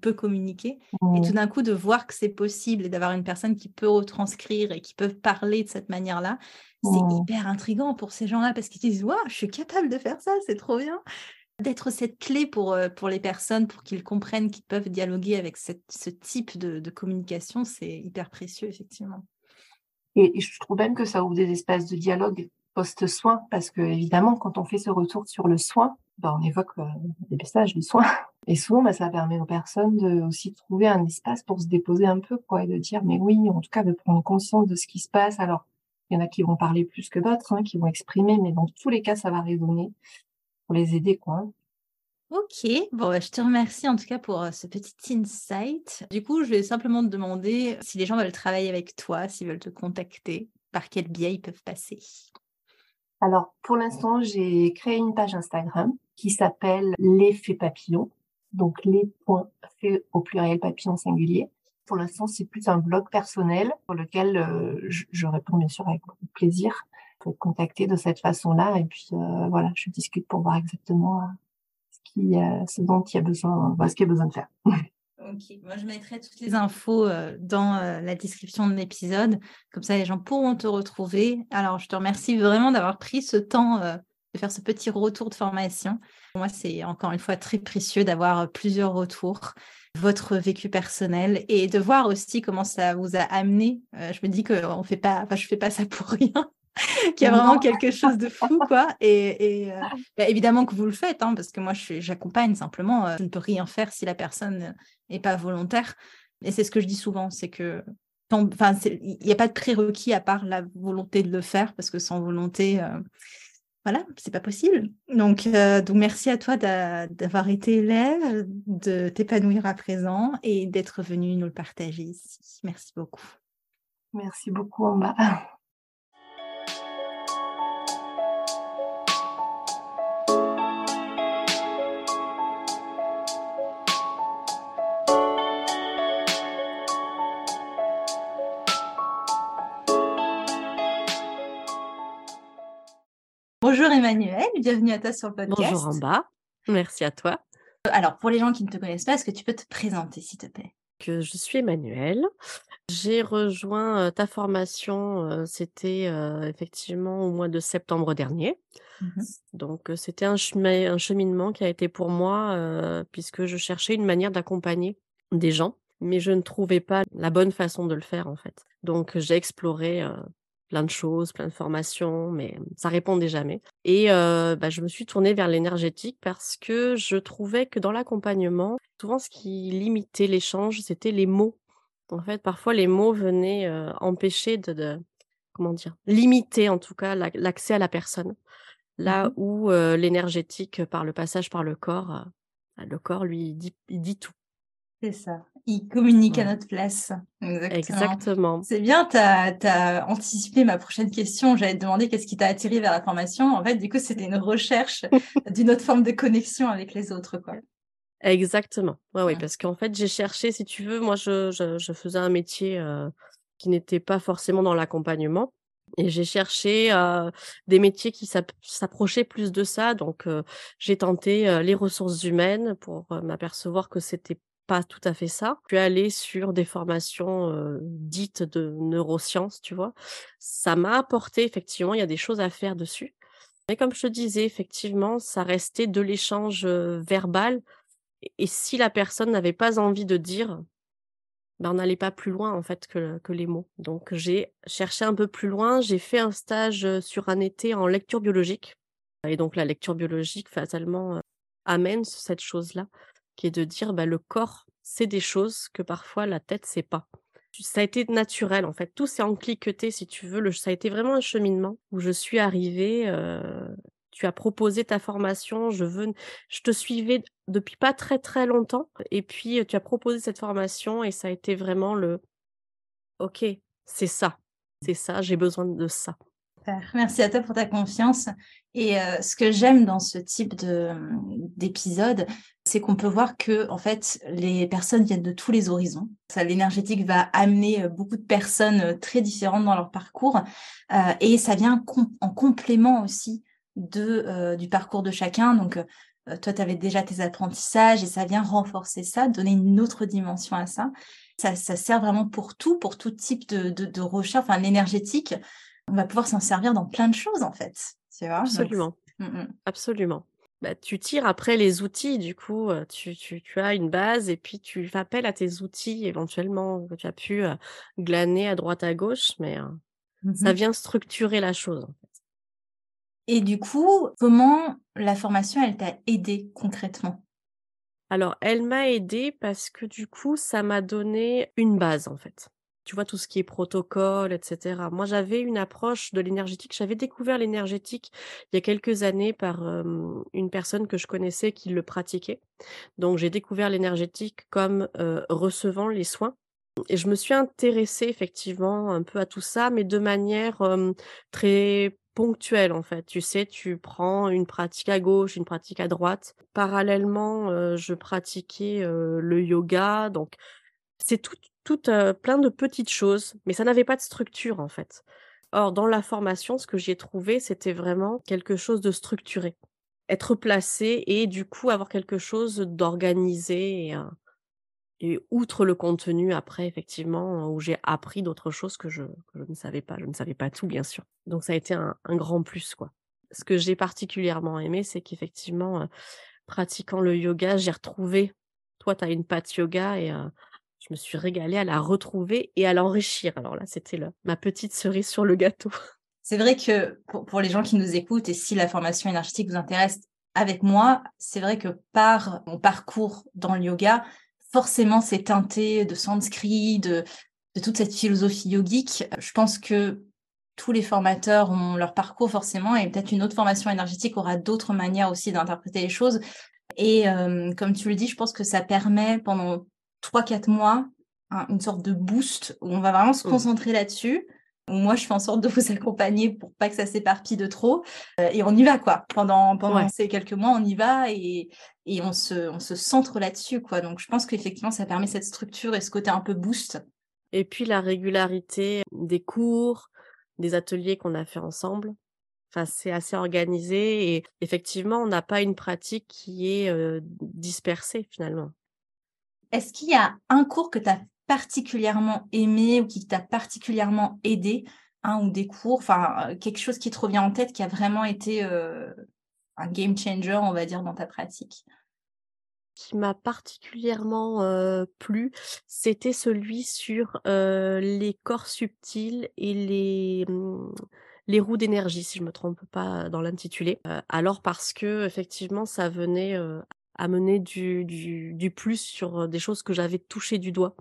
[SPEAKER 1] peut communiquer. Et tout mmh. d'un coup, de voir que c'est possible et d'avoir une personne qui peut retranscrire et qui peut parler de cette manière-là, c'est mmh. hyper intriguant pour ces gens-là parce qu'ils disent Waouh, je suis capable de faire ça, c'est trop bien. D'être cette clé pour, euh, pour les personnes, pour qu'ils comprennent qu'ils peuvent dialoguer avec cette, ce type de, de communication, c'est hyper précieux, effectivement.
[SPEAKER 3] Et, je trouve même que ça ouvre des espaces de dialogue post-soin, parce que évidemment, quand on fait ce retour sur le soin, ben, on évoque euh, des messages du soin. Et souvent, ben, ça permet aux personnes de aussi trouver un espace pour se déposer un peu, quoi, et de dire, mais oui, en tout cas, de prendre conscience de ce qui se passe. Alors, il y en a qui vont parler plus que d'autres, hein, qui vont exprimer, mais dans tous les cas, ça va résonner pour les aider, quoi.
[SPEAKER 1] Ok, bon, bah, je te remercie en tout cas pour euh, ce petit insight. Du coup, je vais simplement te demander si les gens veulent travailler avec toi, s'ils veulent te contacter, par quel biais ils peuvent passer?
[SPEAKER 3] Alors, pour l'instant, j'ai créé une page Instagram qui s'appelle l'effet papillon. Donc, les points faits au pluriel papillon singulier. Pour l'instant, c'est plus un blog personnel pour lequel euh, je, réponds bien sûr avec beaucoup de plaisir. Je peux être contacter de cette façon-là et puis euh, voilà, je discute pour voir exactement euh, ce, qui, ce dont il y a besoin, ce qu'il y a besoin de faire.
[SPEAKER 1] Ok, moi je mettrai toutes les infos euh, dans euh, la description de l'épisode, comme ça les gens pourront te retrouver. Alors je te remercie vraiment d'avoir pris ce temps euh, de faire ce petit retour de formation. Moi c'est encore une fois très précieux d'avoir plusieurs retours, votre vécu personnel et de voir aussi comment ça vous a amené. je me dis que on fait pas, enfin je fais pas ça pour rien. qu'il y a vraiment quelque chose de fou, quoi. Et, euh, bah, évidemment que vous le faites, hein, parce que moi, j'accompagne simplement. Euh, je ne peux rien faire si la personne n'est pas volontaire. Et c'est ce que je dis souvent, c'est que Enfin, il n'y a pas de prérequis à part la volonté de le faire, parce que sans volonté, euh, voilà, c'est pas possible. Donc, donc merci à toi d'avoir été là, de t'épanouir à présent et d'être venu nous le partager ici. Merci beaucoup.
[SPEAKER 3] Merci beaucoup, Amba.
[SPEAKER 1] Bonjour Emmanuel, bienvenue à toi sur le podcast.
[SPEAKER 4] Bonjour en bas, merci à toi.
[SPEAKER 1] Alors pour les gens qui ne te connaissent pas, est-ce que tu peux te présenter s'il te plaît?
[SPEAKER 4] Que je suis Emmanuel. J'ai rejoint ta formation, c'était effectivement au mois de septembre dernier. Mmh Donc c'était un, un, cheminement qui a été pour moi, puisque je cherchais une manière d'accompagner des gens, mais je ne trouvais pas la bonne façon de le faire en fait. Donc j'ai exploré plein de choses, plein de formations, mais ça répondait jamais. Et bah, je me suis tournée vers l'énergétique parce que je trouvais que dans l'accompagnement, souvent ce qui limitait l'échange, c'était les mots. En fait, parfois les mots venaient empêcher de, comment dire, limiter en tout cas l'accès à la personne. Là mmh où l'énergétique, par le passage par le corps, bah, le corps lui dit, il dit tout.
[SPEAKER 1] C'est ça. Il communique à notre place.
[SPEAKER 4] Exactement.
[SPEAKER 1] C'est bien, tu as, anticipé ma prochaine question. J'allais te demander qu'est-ce qui t'a attiré vers la formation. En fait, du coup, c'était une recherche d'une autre forme de connexion avec les autres. Quoi.
[SPEAKER 4] Exactement. Ouais, ouais, parce qu'en fait, j'ai cherché, si tu veux, moi, je, je, faisais un métier qui n'était pas forcément dans l'accompagnement. Et j'ai cherché des métiers qui s'approchaient plus de ça. Donc, j'ai tenté les ressources humaines pour m'apercevoir que c'était pas tout à fait ça. Puis aller sur des formations dites de neurosciences, tu vois. Ça m'a apporté, effectivement, il y a des choses à faire dessus. Mais comme je te disais, effectivement, ça restait de l'échange verbal. Et si la personne n'avait pas envie de dire, ben, on n'allait pas plus loin en fait que, que les mots. Donc j'ai cherché un peu plus loin, j'ai fait un stage sur un été en lecture biologique. Et donc la lecture biologique fatalement amène cette chose-là, qui est de dire bah, le corps, c'est des choses que parfois la tête sait pas. Ça a été naturel en fait, tout s'est encliqueté si tu veux, ça a été vraiment un cheminement où je suis arrivée tu as proposé ta formation, je veux, je te suivais depuis pas très très longtemps, et puis tu as proposé cette formation et ça a été vraiment le, ok, c'est ça, c'est ça, j'ai besoin de ça.
[SPEAKER 1] Merci à toi pour ta confiance. Et ce que j'aime dans ce type de d'épisode, c'est qu'on peut voir que en fait les personnes viennent de tous les horizons. Ça, l'énergétique va amener beaucoup de personnes très différentes dans leur parcours, et ça vient en complément aussi de, euh, du parcours de chacun. Donc, euh, toi, tu avais déjà tes apprentissages et ça vient renforcer ça, donner une autre dimension à ça. Ça, sert vraiment pour tout, pour tout type de, de, recherche. Enfin, l'énergétique, on va pouvoir s'en servir dans plein de choses, en fait.
[SPEAKER 4] Tu vois Absolument. Mm. Absolument. Bah, tu tires après les outils, du coup, euh, tu, tu, tu, as une base et puis tu fais appel à tes outils éventuellement que tu as pu glaner à droite à gauche, mais ça mm-hmm. vient structurer la chose.
[SPEAKER 1] Et du coup, comment la formation, elle t'a aidé concrètement?
[SPEAKER 4] Alors, elle m'a aidé parce que du coup, ça m'a donné une base en fait. Tu vois, tout ce qui est protocole, etc. Moi, j'avais une approche de l'énergétique. J'avais découvert l'énergétique il y a quelques années par une personne que je connaissais qui le pratiquait. Donc, j'ai découvert l'énergétique comme recevant les soins. Et je me suis intéressée effectivement un peu à tout ça, mais de manière très ponctuel en fait. Tu sais, tu prends une pratique à gauche, une pratique à droite. Parallèlement, je pratiquais le yoga, donc c'est tout, tout plein de petites choses, mais ça n'avait pas de structure en fait. Or, dans la formation, ce que j'ai trouvé, c'était vraiment quelque chose de structuré. Être placé et du coup avoir quelque chose d'organisé et, et outre le contenu, après, effectivement, où j'ai appris d'autres choses que je, ne savais pas. Je ne savais pas tout, bien sûr. Donc, ça a été un, grand plus, quoi. Ce que j'ai particulièrement aimé, c'est qu'effectivement, euh, pratiquant le yoga, j'ai retrouvé, toi, tu as une patte yoga et euh, je me suis régalée à la retrouver et à l'enrichir. Alors là, c'était ma petite cerise sur le gâteau.
[SPEAKER 1] C'est vrai que pour, les gens qui nous écoutent et si la formation énergétique vous intéresse, avec moi, c'est vrai que par mon parcours dans le yoga, forcément c'est teinté de sanskrit, de, de toute cette philosophie yogique. Je pense que tous les formateurs ont leur parcours forcément et peut-être une autre formation énergétique aura d'autres manières aussi d'interpréter les choses. Et euh, comme tu le dis, je pense que ça permet pendant 3-4 mois une sorte de boost où on va vraiment se mmh. concentrer là-dessus moi, je fais en sorte de vous accompagner pour pas que ça s'éparpille de trop. Euh, et on y va, quoi. Pendant, pendant ces quelques mois, on y va et, et on, se, on se centre là-dessus, quoi. Donc, je pense qu'effectivement, ça permet cette structure et ce côté un peu boost.
[SPEAKER 4] Et puis, la régularité des cours, des ateliers qu'on a fait ensemble. Enfin, c'est assez organisé et effectivement, on n'a pas une pratique qui est euh, dispersée finalement.
[SPEAKER 1] Est-ce qu'il y a un cours que tu as particulièrement aimé ou qui t'a particulièrement aidé, un ou des cours, enfin euh, quelque chose qui te revient en tête qui a vraiment été euh, un game changer, on va dire, dans ta pratique?
[SPEAKER 4] Qui m'a particulièrement euh, plu, c'était celui sur les corps subtils et les, mmh, les roues d'énergie, si je me trompe pas dans l'intitulé. alors parce que effectivement, ça venait amener du, du, du, plus sur des choses que j'avais touchées du doigt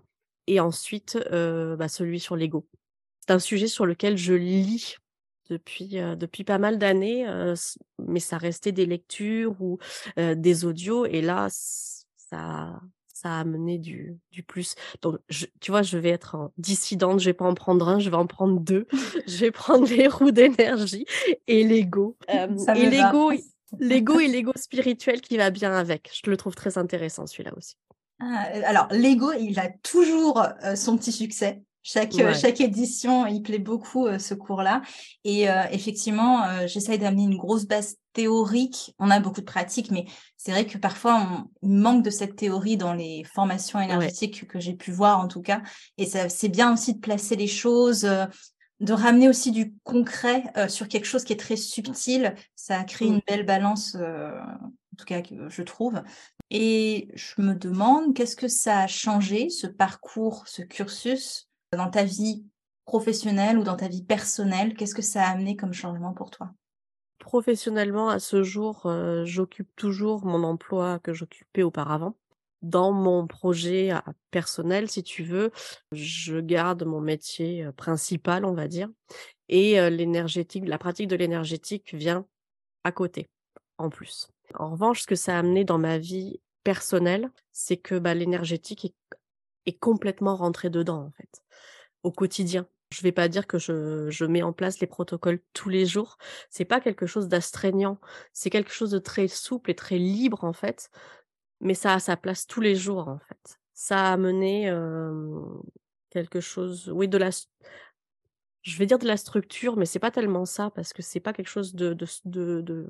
[SPEAKER 4] et ensuite bah, celui sur l'ego. C'est un sujet sur lequel je lis depuis, depuis pas mal d'années, mais ça restait des lectures ou des audios, et là, ça, ça a amené du, du plus. Donc, tu vois, je vais être dissidente, je vais pas en prendre un, je vais en prendre deux. je vais prendre les roues d'énergie et l'ego. et l'ego, l'ego et l'ego spirituel qui va bien avec. Je le trouve très intéressant celui-là aussi.
[SPEAKER 1] Ah, alors, l'ego, il a toujours son petit succès. Chaque, chaque édition, il plaît beaucoup ce cours-là. Et effectivement, j'essaye d'amener une grosse base théorique. On a beaucoup de pratiques, mais c'est vrai que parfois, il manque de cette théorie dans les formations énergétiques que j'ai pu voir, en tout cas. Et c'est bien aussi de placer les choses, de ramener aussi du concret sur quelque chose qui est très subtil. Ça crée une belle balance, en tout cas, je trouve. Et je me demande, qu'est-ce que ça a changé, ce parcours, ce cursus, dans ta vie professionnelle ou dans ta vie personnelle? Qu'est-ce que ça a amené comme changement pour toi?
[SPEAKER 4] Professionnellement, à ce jour, j'occupe toujours mon emploi que j'occupais auparavant. Dans mon projet personnel, si tu veux, je garde mon métier principal, on va dire, et l'énergétique, la pratique de l'énergétique vient à côté, en plus. En revanche, ce que ça a amené dans ma vie personnelle, c'est que bah, l'énergétique est, complètement rentré dedans, en fait, au quotidien. Je ne vais pas dire que je, mets en place les protocoles tous les jours. C'est pas quelque chose d'astreignant. C'est quelque chose de très souple et très libre en fait. Mais ça a sa place tous les jours en fait. Ça a amené quelque chose, oui, de la, je vais dire de la structure, mais c'est pas tellement ça parce que c'est pas quelque chose de, de, de,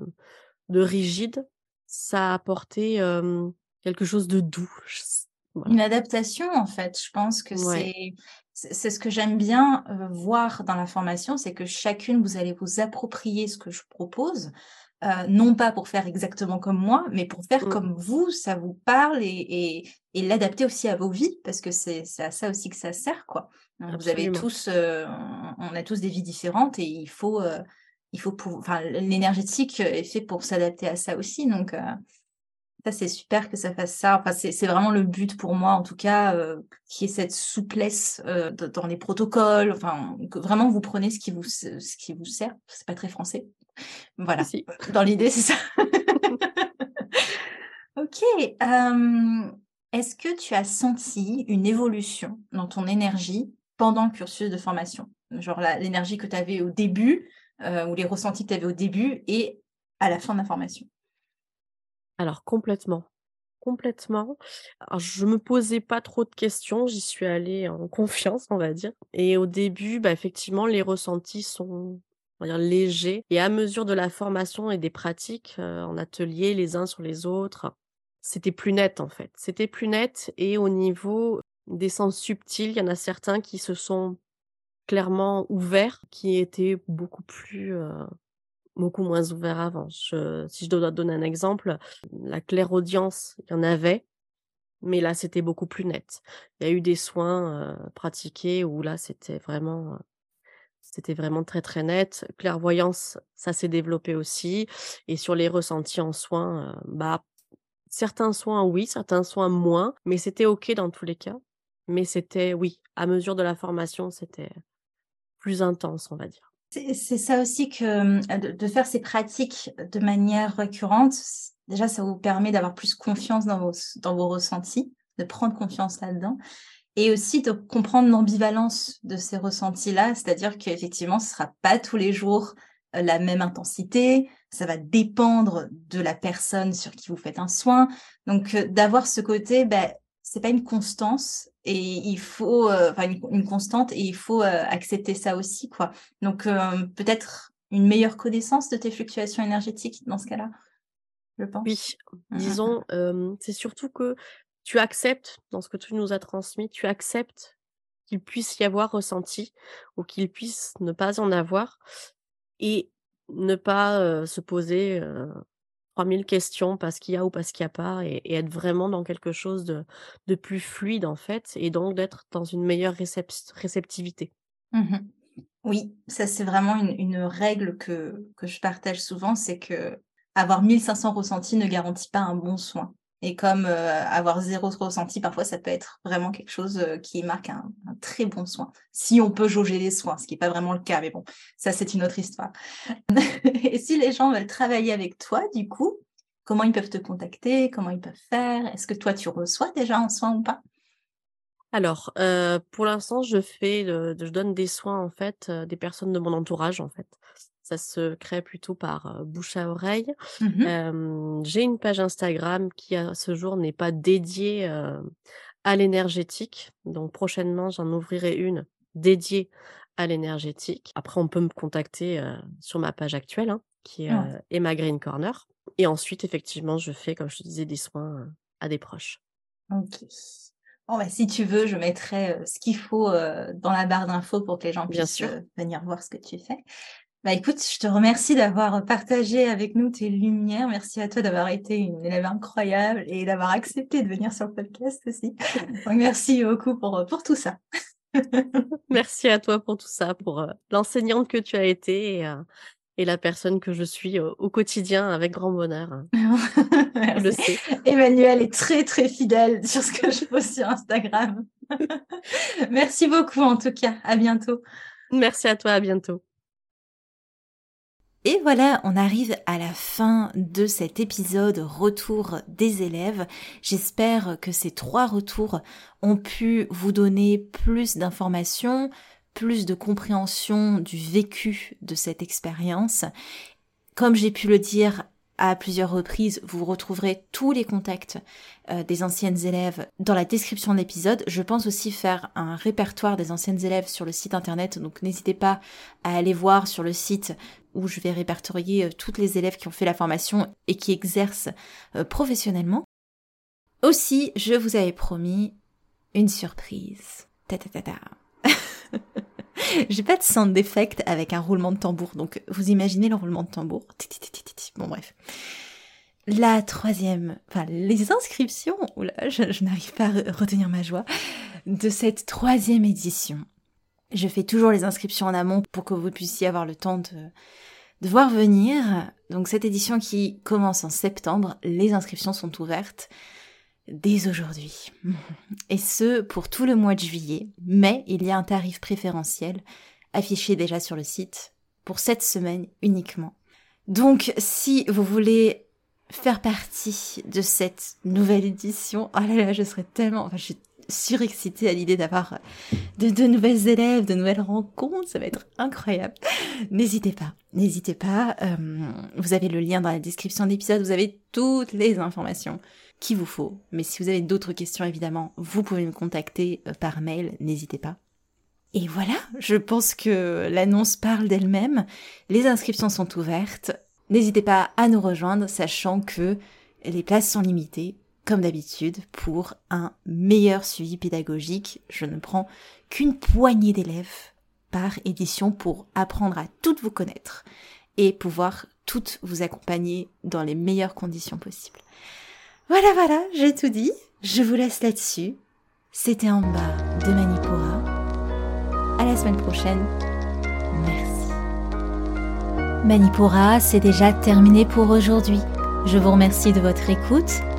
[SPEAKER 4] de, rigide. Ça a apporté quelque chose de doux.
[SPEAKER 1] Une adaptation, en fait. Je pense que c'est c'est ce que j'aime bien euh, voir dans la formation, c'est que chacune, vous allez vous approprier ce que je propose, euh, non pas pour faire exactement comme moi, mais pour faire mmh. comme vous, ça vous parle et, et, l'adapter aussi à vos vies, parce que c'est à ça aussi que ça sert, quoi. Vous avez tous, euh, on a tous des vies différentes et il faut, il faut, enfin, l'énergétique est fait pour s'adapter à ça aussi, donc ça, c'est super que ça fasse ça. Enfin, c'est vraiment le but pour moi, en tout cas, euh, qui est cette souplesse euh, dans les protocoles. Enfin, que vraiment vous prenez ce qui vous, ce qui vous sert. C'est pas très français. Voilà. Dans l'idée, c'est ça. ok. Euh, est-ce que tu as senti une évolution dans ton énergie pendant le cursus de formation? Genre l'énergie que tu avais au début ou les ressentis que tu avais au début et à la fin de la formation?
[SPEAKER 4] Alors complètement, complètement. Alors je me posais pas trop de questions, j'y suis allée en confiance, on va dire et au début, bah, effectivement, les ressentis sont, on dire légers et à mesure de la formation et des pratiques, en atelier les uns sur les autres, c'était plus net, en fait. C'était plus net et au niveau des sens subtils, il y en a certains qui se sont clairement ouverts, qui étaient beaucoup plus, beaucoup moins ouvert avant. si je dois donner un exemple, la clairaudience, il y en avait, mais là, c'était beaucoup plus net. Il y a eu des soins pratiqués où là, c'était vraiment, c'était vraiment très très net. Clairvoyance, ça s'est développé aussi. Et sur les ressentis en soins, bah, certains soins oui, certains soins moins, mais c'était ok dans tous les cas. Mais c'était oui, à mesure de la formation, c'était plus intense, on va dire.
[SPEAKER 1] C'est ça aussi que de, faire ces pratiques de manière récurrente, déjà ça vous permet d'avoir plus confiance dans vos, dans vos ressentis, de prendre confiance là-dedans, et aussi de comprendre l'ambivalence de ces ressentis-là, c'est-à-dire qu'effectivement ce ne sera pas tous les jours euh, la même intensité, ça va dépendre de la personne sur qui vous faites un soin. Donc euh, d'avoir ce côté, ben, c'est pas une constance et il faut euh, enfin une, constante et il faut euh, accepter ça aussi quoi. Donc euh, peut-être une meilleure connaissance de tes fluctuations énergétiques dans ce cas-là. Je pense.
[SPEAKER 4] Oui, mmh, mmh, disons mmh. c'est surtout que tu acceptes dans ce que tu nous as transmis, tu acceptes qu'il puisse y avoir ressenti ou qu'il puisse ne pas en avoir et ne pas se poser 3000 questions parce qu'il y a ou parce qu'il n'y a pas et, être vraiment dans quelque chose de, de, plus fluide en fait et donc d'être dans une meilleure réceptivité.
[SPEAKER 1] Mmh oui, ça c'est vraiment une, une, règle que, que je partage souvent, c'est que avoir 1500 ressentis ne garantit pas un bon soin. Et comme euh, avoir zéro ressenti, parfois, ça peut être vraiment quelque chose euh, qui marque un, très bon soin. Si on peut jauger les soins, ce qui n'est pas vraiment le cas, mais bon, ça, c'est une autre histoire. et si les gens veulent travailler avec toi, du coup, comment ils peuvent te contacter? Comment ils peuvent faire? Est-ce que toi, tu reçois déjà un soin ou pas?
[SPEAKER 4] Alors, euh, pour l'instant, je fais, je donne des soins en fait, des personnes de mon entourage en fait. Ça se crée plutôt par bouche à oreille. Mmh j'ai une page Instagram qui, à ce jour, n'est pas dédiée à l'énergétique. Donc, prochainement, j'en ouvrirai une dédiée à l'énergétique. Après, on peut me contacter sur ma page actuelle, hein, qui est Emma Green Corner. Et ensuite, effectivement, je fais, comme je te disais, des soins à des proches.
[SPEAKER 1] Ok. Bon, bah, si tu veux, je mettrai ce qu'il faut dans la barre d'infos pour que les gens puissent venir voir ce que tu fais. Bah écoute, je te remercie d'avoir partagé avec nous tes lumières. Merci à toi d'avoir été une élève incroyable et d'avoir accepté de venir sur le podcast aussi. Donc merci beaucoup pour, pour tout ça.
[SPEAKER 4] merci à toi pour tout ça, pour l'enseignante que tu as été et, et la personne que je suis au quotidien avec grand bonheur.
[SPEAKER 1] je le sais. Emmanuel est très très fidèle sur ce que je pose sur Instagram. Merci beaucoup en tout cas. À bientôt.
[SPEAKER 4] Merci à toi. À bientôt.
[SPEAKER 1] Et voilà, on arrive à la fin de cet épisode retour des élèves. J'espère que ces trois retours ont pu vous donner plus d'informations, plus de compréhension du vécu de cette expérience. Comme j'ai pu le dire à plusieurs reprises, vous retrouverez tous les contacts euh, des anciennes élèves dans la description de l'épisode. Je pense aussi faire un répertoire des anciennes élèves sur le site internet, donc n'hésitez pas à aller voir sur le site où je vais répertorier euh, toutes les élèves qui ont fait la formation et qui exercent euh, professionnellement. Aussi, je vous avais promis une surprise. Ta ta ta ta. J'ai pas de sound effect avec un roulement de tambour, donc vous imaginez le roulement de tambour. Bon bref. La troisième, enfin les inscriptions, oula, je, je n'arrive pas à retenir ma joie, de cette troisième édition. Je fais toujours les inscriptions en amont pour que vous puissiez avoir le temps de, voir venir. Donc cette édition qui commence en septembre, les inscriptions sont ouvertes dès aujourd'hui. Et ce, pour tout le mois de juillet. Mais il y a un tarif préférentiel affiché déjà sur le site pour cette semaine uniquement. Donc, si vous voulez faire partie de cette nouvelle édition, oh là là, je serais tellement, surexcitée à l'idée d'avoir de, nouvelles élèves, de nouvelles rencontres, ça va être incroyable. N'hésitez pas, n'hésitez pas. Euh, vous avez le lien dans la description de l'épisode, vous avez toutes les informations qu'il vous faut. Mais si vous avez d'autres questions, évidemment, vous pouvez me contacter euh, par mail, n'hésitez pas. Et voilà, je pense que l'annonce parle d'elle-même. Les inscriptions sont ouvertes. N'hésitez pas à nous rejoindre, sachant que les places sont limitées, comme d'habitude, pour un meilleur suivi pédagogique. Je ne prends qu'une poignée d'élèves par édition pour apprendre à toutes vous connaître et pouvoir toutes vous accompagner dans les meilleures conditions possibles. Voilà, voilà, j'ai tout dit. Je vous laisse là-dessus. C'était en bas de Manipura. À la semaine prochaine. Merci. Manipura, c'est déjà terminé pour aujourd'hui. Je vous remercie de votre écoute